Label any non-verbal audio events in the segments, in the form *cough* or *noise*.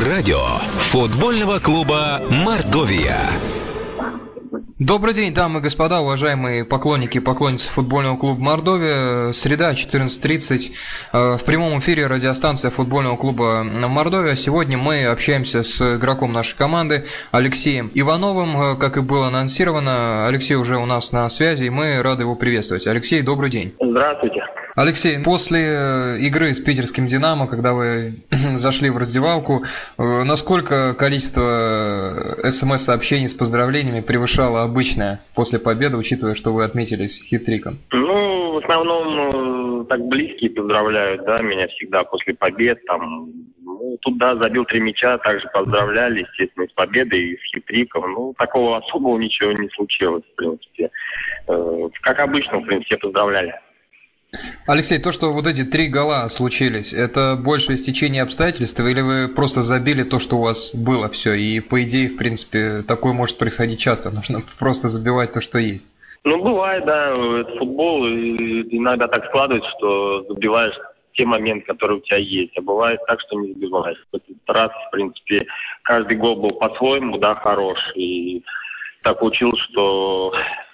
Радио футбольного клуба «Мордовия». Добрый день, дамы и господа, уважаемые поклонники и поклонницы футбольного клуба «Мордовия». Среда, 14.30. Э, в прямом эфире радиостанция футбольного клуба «Мордовия». Сегодня мы общаемся с игроком нашей команды Алексеем Ивановым. Э, как и было анонсировано, Алексей уже у нас на связи, и мы рады его приветствовать. Алексей, добрый день. Здравствуйте. Алексей, после э, игры с питерским «Динамо», когда вы *clears throat* зашли в раздевалку, э, насколько количество э, смс-сообщений с поздравлениями превышало обычное после победы, учитывая, что вы отметились хитриком? Ну, в основном так близкие поздравляют, да, меня всегда после побед, там, ну, тут, да, забил три мяча, также поздравляли, естественно, с победой и с хитриком. Ну, такого особого ничего не случилось, в принципе. Как обычно, в принципе, поздравляли. Алексей, то, что вот эти три гола случились, это больше стечение обстоятельств, или вы просто забили то, что у вас было все, и по идее, в принципе, такое может происходить часто, нужно *laughs* просто забивать то, что есть? Ну, бывает, да, это футбол, и иногда так складывается, что забиваешь те моменты, которые у тебя есть, а бывает так, что не забиваешь. В этот раз, в принципе, каждый гол был по-своему, да, хорош, и так получилось, что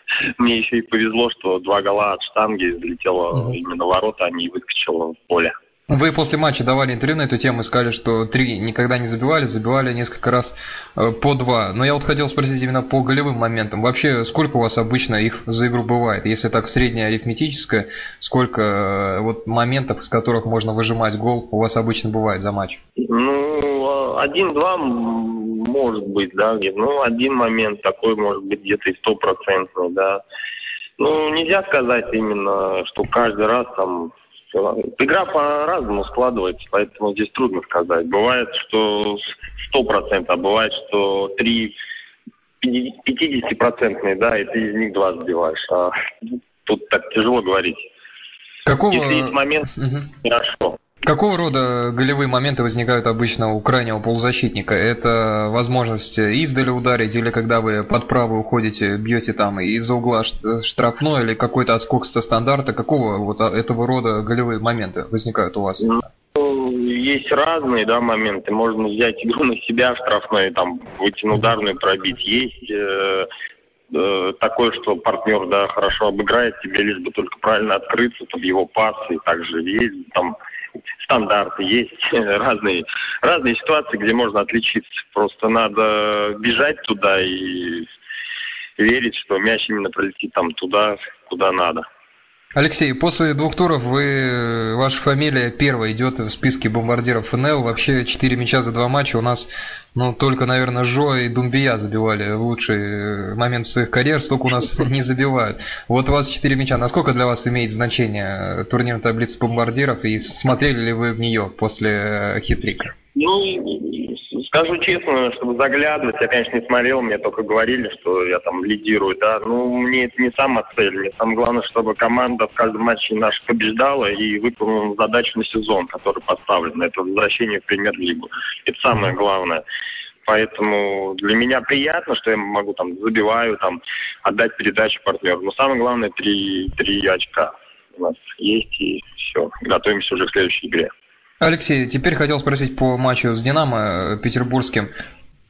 *laughs* мне еще и повезло, что два гола от штанги залетело именно в ворота, а не выскочило в поле. Вы после матча давали интервью на эту тему и сказали, что три никогда не забивали, забивали несколько раз э, по два. Но я вот хотел спросить именно по голевым моментам. Вообще, сколько у вас обычно их за игру бывает? Если так среднее арифметическое, сколько э, вот моментов, из которых можно выжимать гол, у вас обычно бывает за матч? Ну, один-два может быть, да, где ну, один момент такой может быть где-то и стопроцентный, да. Ну, нельзя сказать именно, что каждый раз там Игра по-разному складывается, поэтому здесь трудно сказать. Бывает, что сто процентов, а бывает, что три 50-процентные, да, и ты из них два сбиваешь. А тут так тяжело говорить. Какого... Если есть момент, угу. хорошо. Какого рода голевые моменты возникают обычно у крайнего полузащитника? Это возможность издали ударить, или когда вы под право уходите, бьете там из-за угла штрафной, или какой-то отскок со стандарта? Какого вот этого рода голевые моменты возникают у вас? Ну, есть разные да, моменты. Можно взять игру на себя штрафной, там, на ударную пробить. Есть э, э, такое, что партнер да, хорошо обыграет тебе, лишь бы только правильно открыться, там, его пасы. Также есть там стандарты, есть *laughs* разные, разные ситуации, где можно отличиться. Просто надо бежать туда и верить, что мяч именно пролетит там туда, куда надо. Алексей, после двух туров вы, ваша фамилия первая идет в списке бомбардиров ФНЛ. Вообще четыре мяча за два матча у нас, ну, только, наверное, Жо и Думбия забивали в лучший момент своих карьер, столько у нас *laughs* не забивают. Вот у вас четыре мяча. Насколько для вас имеет значение турнирная таблица бомбардиров и смотрели ли вы в нее после э, хитрика? Ну, Скажу честно, чтобы заглядывать, я, конечно, не смотрел, мне только говорили, что я там лидирую, да. Ну, мне это не сама цель. Мне самое главное, чтобы команда в каждом матче наша побеждала и выполнила задачу на сезон, который поставлен. Это возвращение в премьер-лигу. Это самое главное. Поэтому для меня приятно, что я могу там забиваю, там отдать передачу партнеру. Но самое главное три, три очка у нас есть и все. Готовимся уже к следующей игре. Алексей, теперь хотел спросить по матчу с «Динамо» петербургским.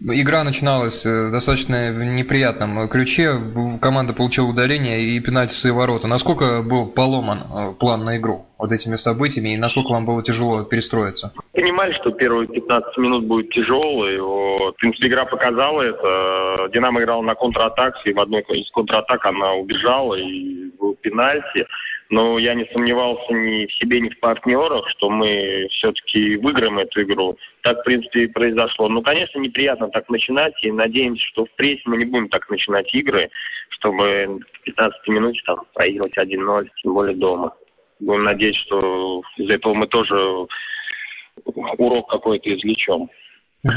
Игра начиналась э, достаточно в неприятном ключе. Команда получила удаление и пенальти в свои ворота. Насколько был поломан э, план на игру вот этими событиями и насколько вам было тяжело перестроиться? Понимали, что первые 15 минут будет тяжелые. Вот. В принципе, игра показала это. «Динамо» играла на контратакции, и в одной из контратак она убежала, и был пенальти но я не сомневался ни в себе, ни в партнерах, что мы все-таки выиграем эту игру. Так, в принципе, и произошло. Ну, конечно, неприятно так начинать, и надеемся, что впредь мы не будем так начинать игры, чтобы в 15 минуте там проигрывать 1-0, тем более дома. Будем надеяться, что из этого мы тоже урок какой-то извлечем. А,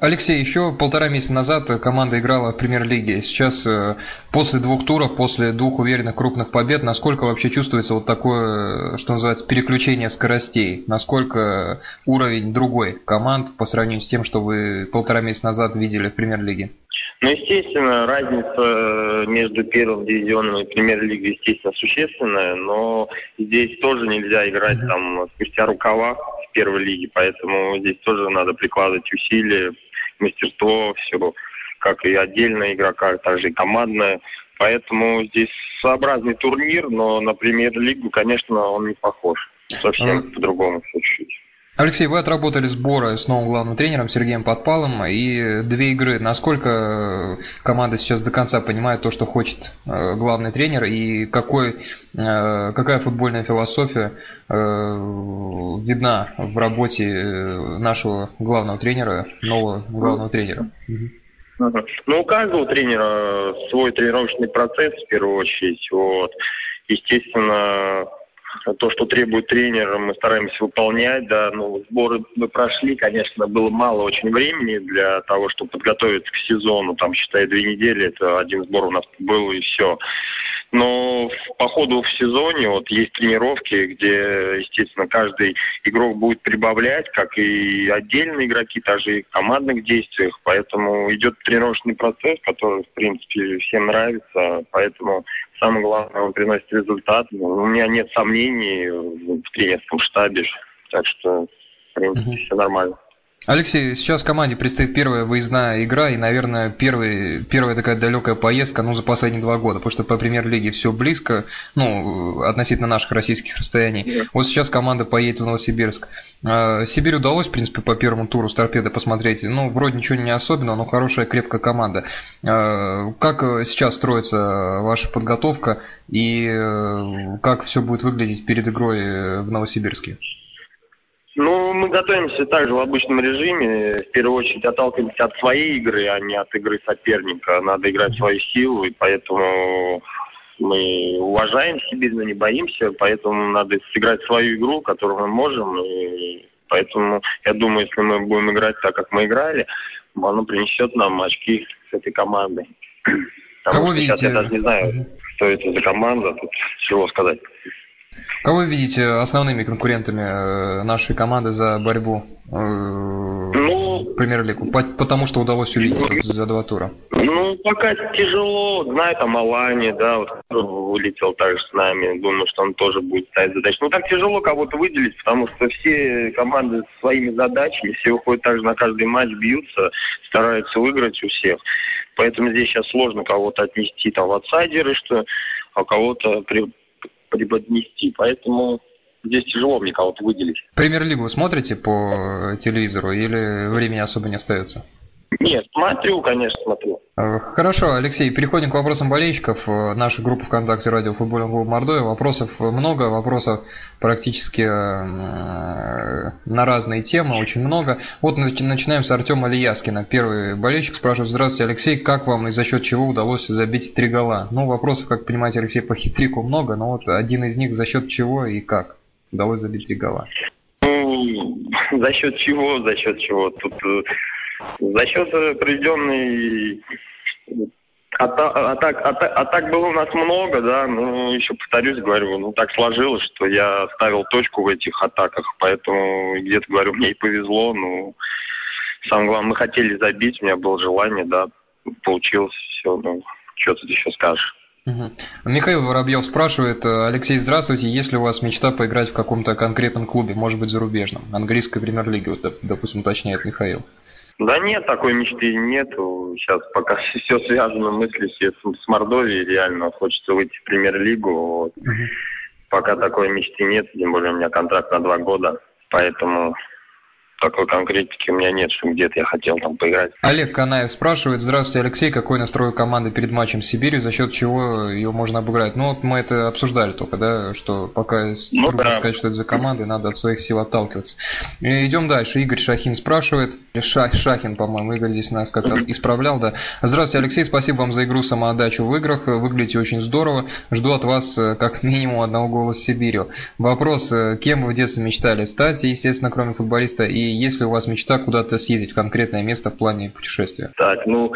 Алексей, еще полтора месяца назад команда играла в премьер-лиге. Сейчас, э, после двух туров, после двух уверенных крупных побед, насколько вообще чувствуется вот такое, что называется, переключение скоростей? Насколько уровень другой команд по сравнению с тем, что вы полтора месяца назад видели в премьер-лиге? Ну, естественно, разница между первым дивизионом и премьер-лигой, естественно, существенная, но здесь тоже нельзя играть там спустя рукава первой лиге, поэтому здесь тоже надо прикладывать усилия, мастерство, все, как и отдельная игрока, так же и командная. Поэтому здесь своеобразный турнир, но на премьер-лигу, конечно, он не похож. Совсем а... по-другому все чуть-чуть. Алексей, вы отработали сборы с новым главным тренером Сергеем Подпалом и две игры. Насколько команда сейчас до конца понимает то, что хочет э, главный тренер и какой, э, какая футбольная философия э, видна в работе нашего главного тренера, нового главного тренера? Ну, у каждого тренера свой тренировочный процесс в первую очередь. Вот. Естественно, то, что требует тренер, мы стараемся выполнять, да, ну, сборы мы прошли, конечно, было мало очень времени для того, чтобы подготовиться к сезону, там, считай, две недели, это один сбор у нас был, и все. Но по ходу в сезоне вот есть тренировки, где, естественно, каждый игрок будет прибавлять, как и отдельные игроки, так же и в командных действиях. Поэтому идет тренировочный процесс, который, в принципе, всем нравится. Поэтому самое главное, он приносит результат. У меня нет сомнений в тренерском штабе. Так что, в принципе, угу. все нормально. Алексей, сейчас команде предстоит первая выездная игра и, наверное, первый, первая такая далекая поездка, ну, за последние два года, потому что по премьер-лиге все близко, ну, относительно наших российских расстояний. Yeah. Вот сейчас команда поедет в Новосибирск. А, Сибирь удалось, в принципе, по первому туру с торпедо посмотреть. Ну, вроде ничего не особенного, но хорошая, крепкая команда. А, как сейчас строится ваша подготовка и э, как все будет выглядеть перед игрой в Новосибирске? Ну, мы готовимся также в обычном режиме. В первую очередь отталкиваемся от своей игры, а не от игры соперника. Надо играть свою силу, и поэтому мы уважаем Сибирь, но не боимся, поэтому надо сыграть свою игру, которую мы можем. И поэтому я думаю, если мы будем играть так, как мы играли, оно принесет нам очки с этой командой. Потому Кого видите? Сейчас я даже не знаю, что это за команда, тут чего сказать. Кого вы видите основными конкурентами э, нашей команды за борьбу э, ну, премьер-лигу? Потому что удалось увидеть за два тура. Ну, пока тяжело. Знаю, там Алани, да, вот вылетел также с нами. Думаю, что он тоже будет ставить задачи. Ну, так тяжело кого-то выделить, потому что все команды своими задачами, все выходят также на каждый матч, бьются, стараются выиграть у всех. Поэтому здесь сейчас сложно кого-то отнести там в аутсайдеры, что а кого-то при, преподнести. Поэтому здесь тяжело мне кого-то выделить. Премьер-лигу смотрите по телевизору или времени особо не остается? Нет, смотрю, конечно, смотрю. Э, хорошо, Алексей, переходим к вопросам болельщиков. Э, наша группа ВКонтакте радио футбольного клуба Мордовия. Вопросов много, вопросов практически э, на разные темы, очень много. Вот начинаем с Артема Лияскина. Первый болельщик спрашивает, здравствуйте, Алексей, как вам и за счет чего удалось забить три гола? Ну, вопросов, как понимаете, Алексей, по хитрику много, но вот один из них за счет чего и как удалось забить три гола? Ну, за счет чего, за счет чего? Тут за счет проведенной атак, атак, атак было у нас много, да, но еще повторюсь, говорю, ну так сложилось, что я ставил точку в этих атаках, поэтому где-то, говорю, мне и повезло, ну, самое главное, мы хотели забить, у меня было желание, да, получилось все, ну, что тут еще скажешь. Михаил Воробьев спрашивает, Алексей, здравствуйте, есть ли у вас мечта поиграть в каком-то конкретном клубе, может быть, зарубежном, английской премьер-лиги, вот, допустим, уточняет Михаил. Да нет, такой мечты нету. Сейчас пока *laughs* все связано мысли все с Мордовией, реально хочется выйти в премьер-лигу. Вот. Угу. Пока такой мечты нет, тем более у меня контракт на два года, поэтому такой конкретики у меня нет, что где-то я хотел там поиграть. Олег Канаев спрашивает, здравствуйте, Алексей, какой настрой команды перед матчем с Сибирью, за счет чего ее можно обыграть? Ну, вот мы это обсуждали только, да, что пока ну, трудно да. сказать, что это за команда, надо от своих сил отталкиваться. И идем дальше. Игорь Шахин спрашивает, Ша, Шахин, по-моему, Игорь здесь нас как-то исправлял, да. Здравствуйте, Алексей, спасибо вам за игру самоотдачу в играх, выглядите очень здорово, жду от вас э, как минимум одного голоса Сибирью. Вопрос, э, кем вы в детстве мечтали стать, естественно, кроме футболиста, и есть ли у вас мечта куда-то съездить в конкретное место в плане путешествия? Так, ну,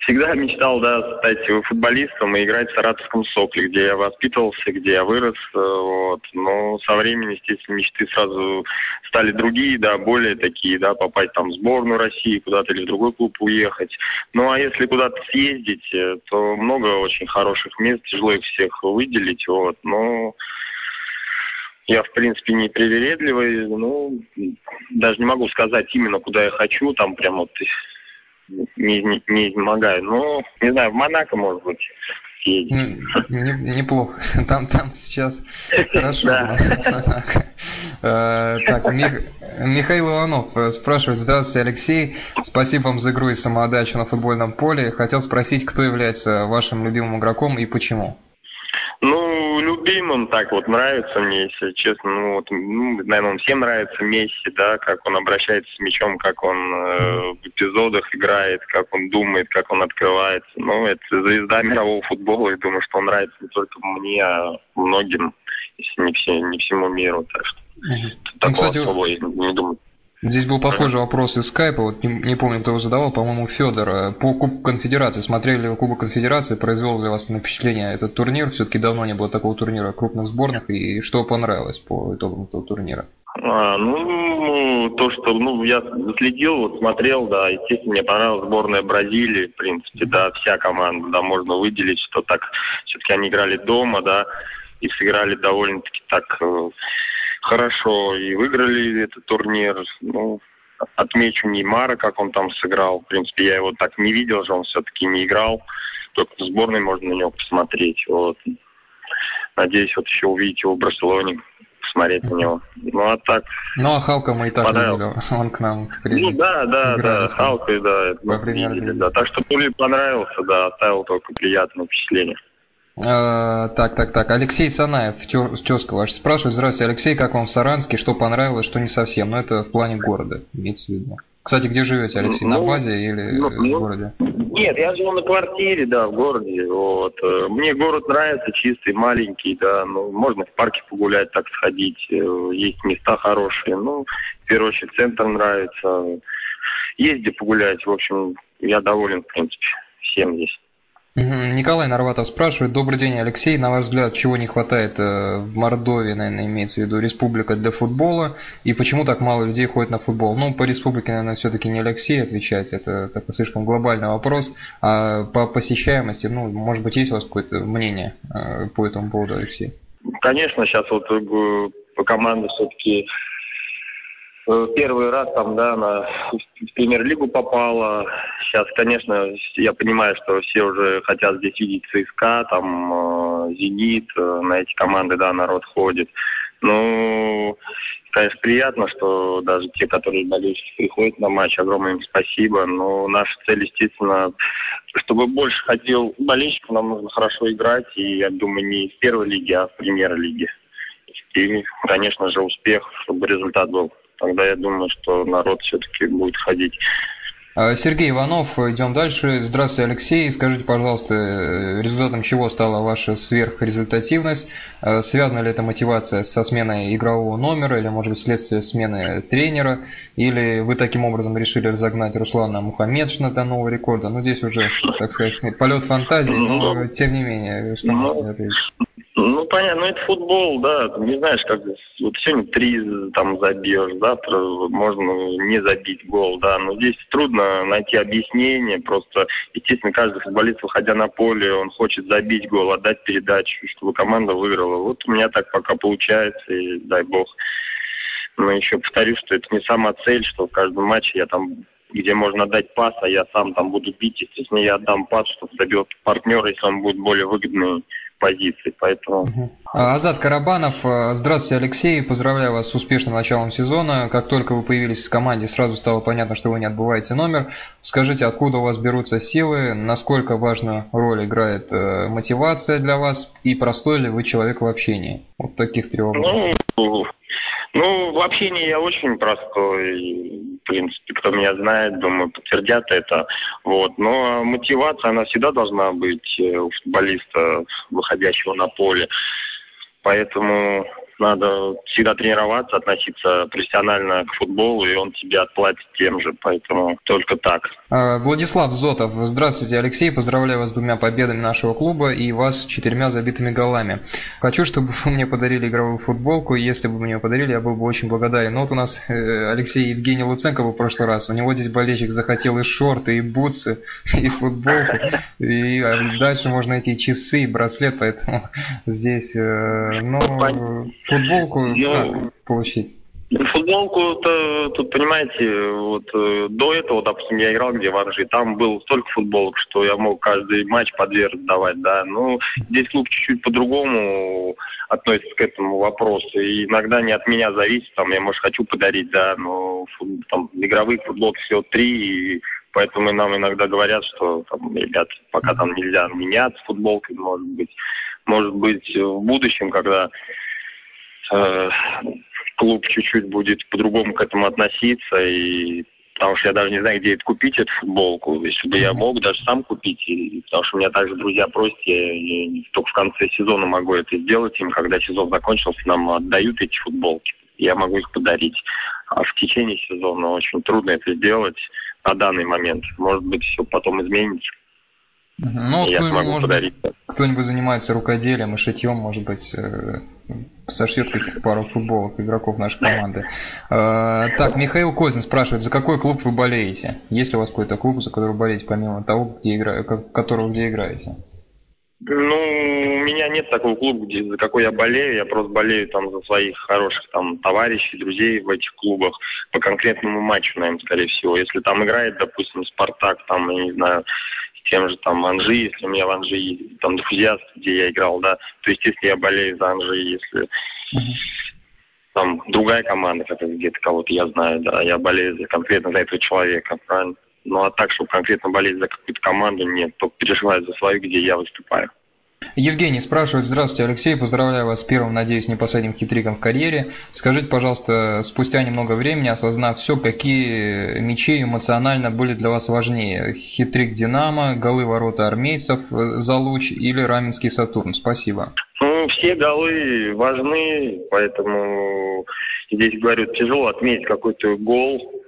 всегда мечтал, да, стать футболистом и играть в Саратовском Сокле, где я воспитывался, где я вырос, э, вот. Но со временем, естественно, мечты сразу стали другие, да, более такие, да, попасть там в сборную России, куда-то или в другой клуб уехать. Ну, а если куда-то съездить, э, то много очень хороших мест, тяжело их всех выделить, вот. Но я, в принципе, не привередливый, ну, даже не могу сказать именно, куда я хочу, там прям вот не, не, не изнемогаю. Но, не знаю, в Монако, может быть, съездить. Неплохо. *laughs* Там, там сейчас хорошо. *laughs* Э, так, Михаил Иванов э, спрашивает. Здравствуйте, Алексей. Спасибо вам за игру и самоотдачу на футбольном поле. Хотел спросить, кто является вашим любимым игроком и почему? Ну, любимым так вот нравится мне, если честно. Ну, вот, ну, наверное, он всем нравится Месси, да, как он обращается с мячом, как он э, в эпизодах играет, как он думает, как он открывается. Ну, это звезда мирового футбола, и думаю, что он нравится не только мне, а многим, если не, все, не всему миру. Так что угу. такого ну, кстати, особого я не думаю. Здесь был похожий вопрос из скайпа, вот не, не помню, кто его задавал, по-моему, Федор. По Кубку Конфедерации, смотрели ли Кубок Конфедерации, произвел ли вас на впечатление этот турнир? Все-таки давно не было такого турнира крупных сборных, и что понравилось по итогам этого турнира? А, ну, то, что, ну, я следил, вот смотрел, да, естественно, мне понравилась сборная Бразилии, в принципе, да, вся команда, да, можно выделить, что так, все-таки они играли дома, да, и сыграли довольно-таки так э, хорошо и выиграли этот турнир. Ну, отмечу Неймара, как он там сыграл. В принципе, я его так не видел же, он все-таки не играл. Только в сборной можно на него посмотреть. Вот. Надеюсь, вот еще увидеть его в Барселоне, посмотреть на него. Ну, а так... Ну, а Халка мы и так видели, он к нам приедет. Ну, да, да, да, Халка, да, мы видели, да. Так что Пули понравился, да, оставил только приятное впечатление. А, так, так, так. Алексей Санаев, тезка ваш спрашивает. Здравствуйте, Алексей, как вам в Саранске? Что понравилось, что не совсем? Но ну, это в плане города, имеется в виду. Кстати, где живете, Алексей? Ну, на базе или ну, в ну, городе? Нет, я живу на квартире, да, в городе. Вот. Мне город нравится, чистый, маленький, да. Ну, можно в парке погулять, так сходить. Э, есть места хорошие. Ну, в первую очередь, центр нравится. Есть где погулять. В общем, я доволен, в принципе, всем здесь. Николай Нарватов спрашивает. Добрый день, Алексей. На ваш взгляд, чего не хватает э, в Мордовии, наверное, имеется в виду республика для футбола? И почему так мало людей ходит на футбол? Ну, по республике, наверное, все-таки не Алексей отвечать. Это такой слишком глобальный вопрос. А по посещаемости, ну, может быть, есть у вас какое-то мнение э, по этому поводу, Алексей? Конечно, сейчас вот э, по команде все-таки первый раз там, да, она в премьер-лигу попала. Сейчас, конечно, я понимаю, что все уже хотят здесь видеть ЦСКА, там, э, Зенит, э, на эти команды, да, народ ходит. Ну, конечно, приятно, что даже те, которые болельщики приходят на матч, огромное им спасибо. Но наша цель, естественно, чтобы больше ходил болельщиков, нам нужно хорошо играть. И, я думаю, не в первой лиге, а в премьер-лиге. И, конечно же, успех, чтобы результат был тогда я думаю, что народ все-таки будет ходить. А, Сергей Иванов, идем дальше. Здравствуйте, Алексей. Скажите, пожалуйста, э, результатом чего стала ваша сверхрезультативность? А, связана ли эта мотивация со сменой игрового номера или, может быть, следствие смены тренера? Или вы таким образом решили разогнать Руслана Мухаммедшина до нового рекорда? Ну, здесь уже, так сказать, полет фантазии, но ну, тем не менее, что можете ну, ответить? Понятно, это футбол, да, ты не знаешь, как вот сегодня три там забьешь, завтра можно не забить гол, да, но здесь трудно найти объяснение, просто, естественно, каждый футболист, выходя на поле, он хочет забить гол, отдать передачу, чтобы команда выиграла. Вот у меня так пока получается, и дай бог. Но еще повторю, что это не сама цель, что в каждом матче я там где можно дать пас, а я сам там буду бить, естественно, я отдам пас, чтобы забил партнер, если он будет более выгодный позиций, поэтому... А, Азат Карабанов, э, здравствуйте, Алексей, поздравляю вас с успешным началом сезона. Как только вы появились в команде, сразу стало понятно, что вы не отбываете номер. Скажите, откуда у вас берутся силы, насколько важную роль играет э, мотивация для вас и простой ли вы человек в общении? Вот таких три вопроса. Ну, ну, в общении я очень простой в принципе, кто меня знает, думаю, подтвердят это. Вот. Но мотивация, она всегда должна быть э, у футболиста, выходящего на поле. Поэтому надо всегда тренироваться, относиться профессионально к футболу, и он тебе отплатит тем же, поэтому только так. А, Владислав Зотов, здравствуйте, Алексей, поздравляю вас с двумя победами нашего клуба и вас с четырьмя забитыми голами. Хочу, чтобы вы мне подарили игровую футболку, если бы мне подарили, я был бы очень благодарен. Но вот у нас э, Алексей Евгений Луценко был в прошлый раз, у него здесь болельщик захотел и шорты, и бутсы, *laughs* и футболку, и а, дальше можно найти часы, и браслет, поэтому *laughs* здесь, э, ну, Футболку ну, как получить? Футболку-то, тут, понимаете, вот э, до этого, допустим, я играл где в Анжи, там было столько футболок, что я мог каждый матч по две раздавать, да. Ну, здесь клуб чуть-чуть по-другому относится к этому вопросу. И иногда не от меня зависит, там, я, может, хочу подарить, да, но там игровых футболок всего три, и поэтому нам иногда говорят, что, там, ребят, пока там нельзя меняться футболкой, может быть. Может быть, в будущем, когда клуб чуть-чуть будет по-другому к этому относиться, и потому что я даже не знаю, где это купить, эту футболку. Если бы я мог даже сам купить, и, потому что меня также друзья просят, я, я только в конце сезона могу это сделать, им, когда сезон закончился, нам отдают эти футболки. Я могу их подарить. А в течение сезона очень трудно это сделать на данный момент. Может быть, все потом изменится. Ну, я смогу может подарить. Кто-нибудь занимается рукоделием и шитьем, может быть, э, сошьет каких-то пару футболок игроков нашей команды. Э, так, Михаил Козин спрашивает, за какой клуб вы болеете? Есть ли у вас какой-то клуб, за который вы болеете, помимо того, где игра... которого где играете? Ну, у меня нет такого клуба, где, за какой я болею. Я просто болею там за своих хороших там товарищей, друзей в этих клубах по конкретному матчу, наверное, скорее всего. Если там играет, допустим, Спартак, там, я не знаю, тем же там Анжи, если у меня в Анжи там энтузиаст, где я играл, да, то, естественно, я болею за Анжи, если там другая команда, как где-то кого-то я знаю, да, я болею за, конкретно за этого человека, правильно? Ну, а так, чтобы конкретно болеть за какую-то команду, нет, только переживаю за свою, где я выступаю. Евгений спрашивает, здравствуйте, Алексей, поздравляю вас с первым, надеюсь, не последним хитриком в карьере. Скажите, пожалуйста, спустя немного времени, осознав все, какие мячи эмоционально были для вас важнее? Хитрик Динамо, голы ворота армейцев э, за луч или Раменский Сатурн? Спасибо. Ну, все голы важны, поэтому здесь, говорю, тяжело отметить какой-то гол.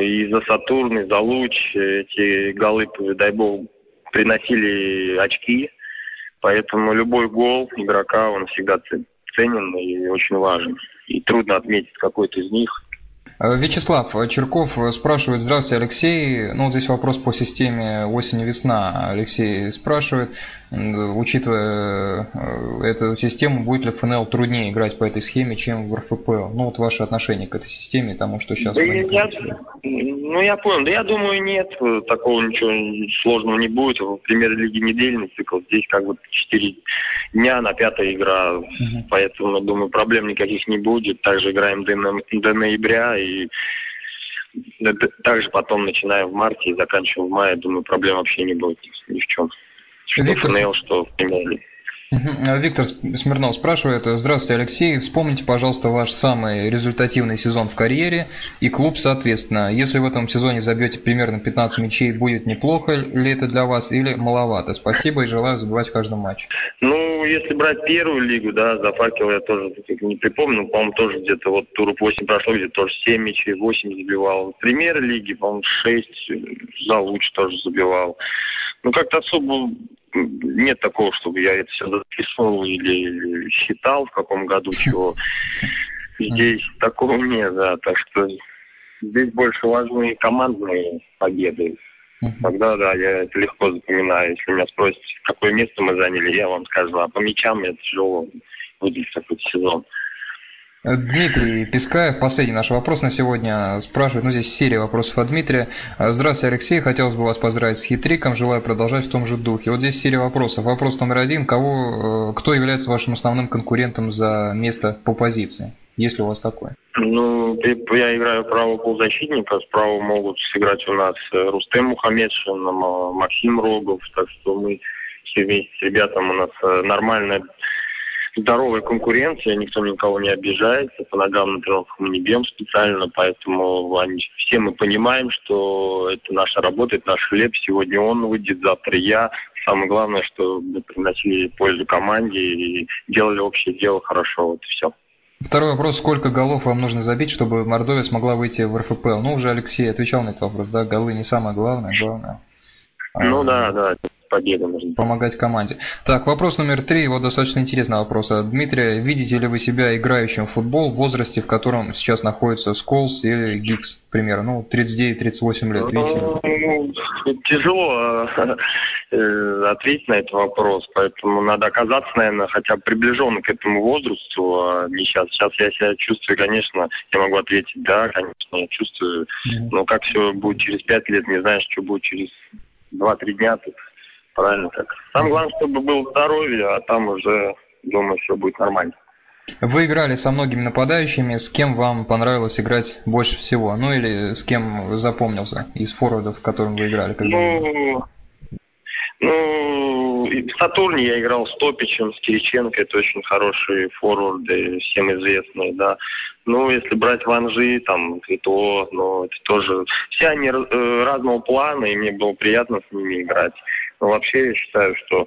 И за Сатурн, и за луч эти голы, дай бог, приносили очки. Поэтому любой гол игрока, он всегда ценен и очень важен. И трудно отметить какой-то из них. Э, Вячеслав Черков спрашивает, здравствуйте, Алексей. Ну, вот здесь вопрос по системе осень-весна. Алексей спрашивает, учитывая э, эту систему, будет ли ФНЛ труднее играть по этой схеме, чем в РФПЛ? Ну, вот ваше отношение к этой системе, тому, что сейчас... Да я, ну, я понял. Да я думаю, нет, такого ничего сложного не будет. В премьер-лиге недельный цикл. Здесь как бы 4 дня на пятая игра. Угу. Поэтому, думаю, проблем никаких не будет. Также играем до, до ноября и также потом, начиная в марте и заканчивая в мае, думаю, проблем вообще не будет ни в чем. Что Виктор... ФНЛ, что в премьер-лиге. Виктор Смирнов спрашивает, здравствуйте, Алексей, вспомните, пожалуйста, ваш самый результативный сезон в карьере и клуб, соответственно. Если в этом сезоне забьете примерно 15 мячей, будет неплохо ли это для вас или маловато? Спасибо и желаю забивать в каждом матче. Ну, если брать первую лигу, да, за факел я тоже не припомню, по-моему, тоже где-то вот туров 8 прошло, где тоже 7 мячей, 8 забивал. В премьер-лиге, по-моему, 6 за луч тоже забивал. Ну, как-то особо нет такого, чтобы я это все записывал или считал, в каком году чего. Здесь такого нет, да. Так что здесь больше важны командные победы. Тогда, да, я это легко запоминаю. Если меня спросят, какое место мы заняли, я вам скажу. А по мячам мне тяжело выделить какой-то сезон. Дмитрий Пискаев, последний наш вопрос на сегодня, спрашивает, ну здесь серия вопросов от Дмитрия. Здравствуйте, Алексей, хотелось бы вас поздравить с хитриком, желаю продолжать в том же духе. Вот здесь серия вопросов. Вопрос номер один, кого, э, кто является вашим основным конкурентом за место по позиции? Есть ли у вас такое? Ну, я играю правого полузащитника, справа могут сыграть у нас э, Рустем Мухаммедшин, Максим Рогов, так что мы все вместе с ребятами у нас э, нормальная здоровая конкуренция, никто никого не обижается, по ногам на тренировках мы не бьем специально, поэтому они, все мы понимаем, что это наша работа, это наш хлеб, сегодня он выйдет, завтра я. Самое главное, что мы приносили пользу команде и делали общее дело хорошо, вот и все. Второй вопрос. Сколько голов вам нужно забить, чтобы Мордовия смогла выйти в РФПЛ? Ну, уже Алексей отвечал на этот вопрос, да, голы не самое главное, главное. Ну а, да, да. Победы нужно. Помогать команде. Так, вопрос номер три, вот достаточно интересный вопрос от Дмитрия. Видите ли вы себя играющим в футбол в возрасте, в котором сейчас находится Сколс или Гикс, к примеру, ну, 39-38 лет, видите ли? Ну, тяжело э, ответить на этот вопрос, поэтому надо оказаться, наверное, хотя бы приближенно к этому возрасту, а не сейчас. Сейчас я себя чувствую, конечно, я могу ответить, да, конечно, я чувствую, но как все будет через пять лет, не знаешь, что будет через два-три дня, тут правильно так. Самое главное, чтобы было здоровье, а там уже, думаю, все будет нормально. Вы играли со многими нападающими, с кем вам понравилось играть больше всего? Ну или с кем запомнился из форвардов, с которым вы играли? Когда... Ну, ну, в Сатурне я играл с Топичем, с Кириченко, это очень хорошие форварды, всем известные, да. Ну, если брать Ванжи, там, то, но это тоже... Все они э, разного плана, и мне было приятно с ними играть. Вообще я считаю, что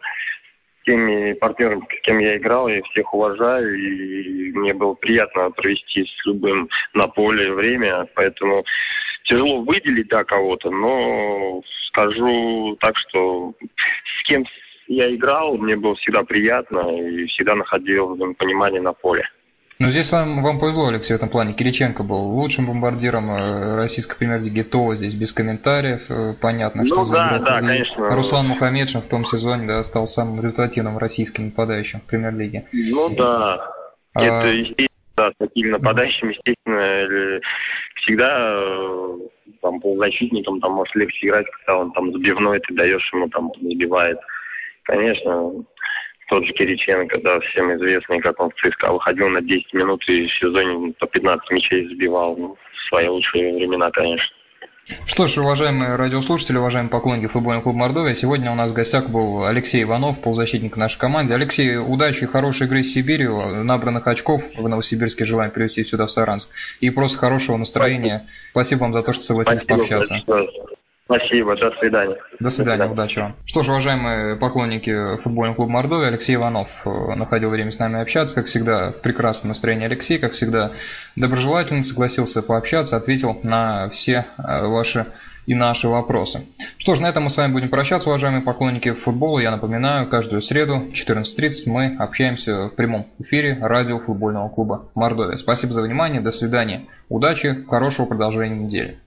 теми партнерами, с кем я играл, я всех уважаю, и мне было приятно провести с любым на поле время, поэтому тяжело выделить, да, кого-то, но скажу так, что с кем я играл, мне было всегда приятно и всегда находил понимание на поле. Ну, здесь вам, вам повезло, Алексей, в этом плане. Кириченко был лучшим бомбардиром э, российской премьер-лиги. То здесь без комментариев. Э, понятно, что ну, за да, игрок. да, конечно. Руслан Мухамедшин в том сезоне да, стал самым результативным российским нападающим в премьер-лиге. Ну да. А... Это, естественно, да, с такими нападающими, естественно, всегда э, там полузащитником там может легче играть, когда он там забивной, ты даешь ему там, он забивает. Конечно, тот же Кириченко, да, всем известный, как он в ЦСКА выходил на 10 минут и в сезоне по 15 мячей забивал. Ну, в свои лучшие времена, конечно. Что ж, уважаемые радиослушатели, уважаемые поклонники футбольного клуба Мордовия, сегодня у нас в гостях был Алексей Иванов, полузащитник нашей команды. Алексей, удачи, хорошей игры с Сибирью, набранных очков в Новосибирске желаем привезти сюда в Саранск. И просто хорошего настроения. Спасибо, Спасибо вам за то, что согласились Спасибо, пообщаться. Большое. Спасибо, до свидания. До свидания, удачи вам. Что ж, уважаемые поклонники футбольного клуба Мордовия, Алексей Иванов э, находил время с нами общаться, как всегда, в прекрасном настроении Алексей, как всегда, доброжелательно согласился пообщаться, ответил на все э, ваши и наши вопросы. Что ж, на этом мы с вами будем прощаться, уважаемые поклонники футбола. Я напоминаю, каждую среду в 14.30 мы общаемся в прямом эфире радио футбольного клуба Мордовия. Спасибо за внимание, до свидания, удачи, хорошего продолжения недели.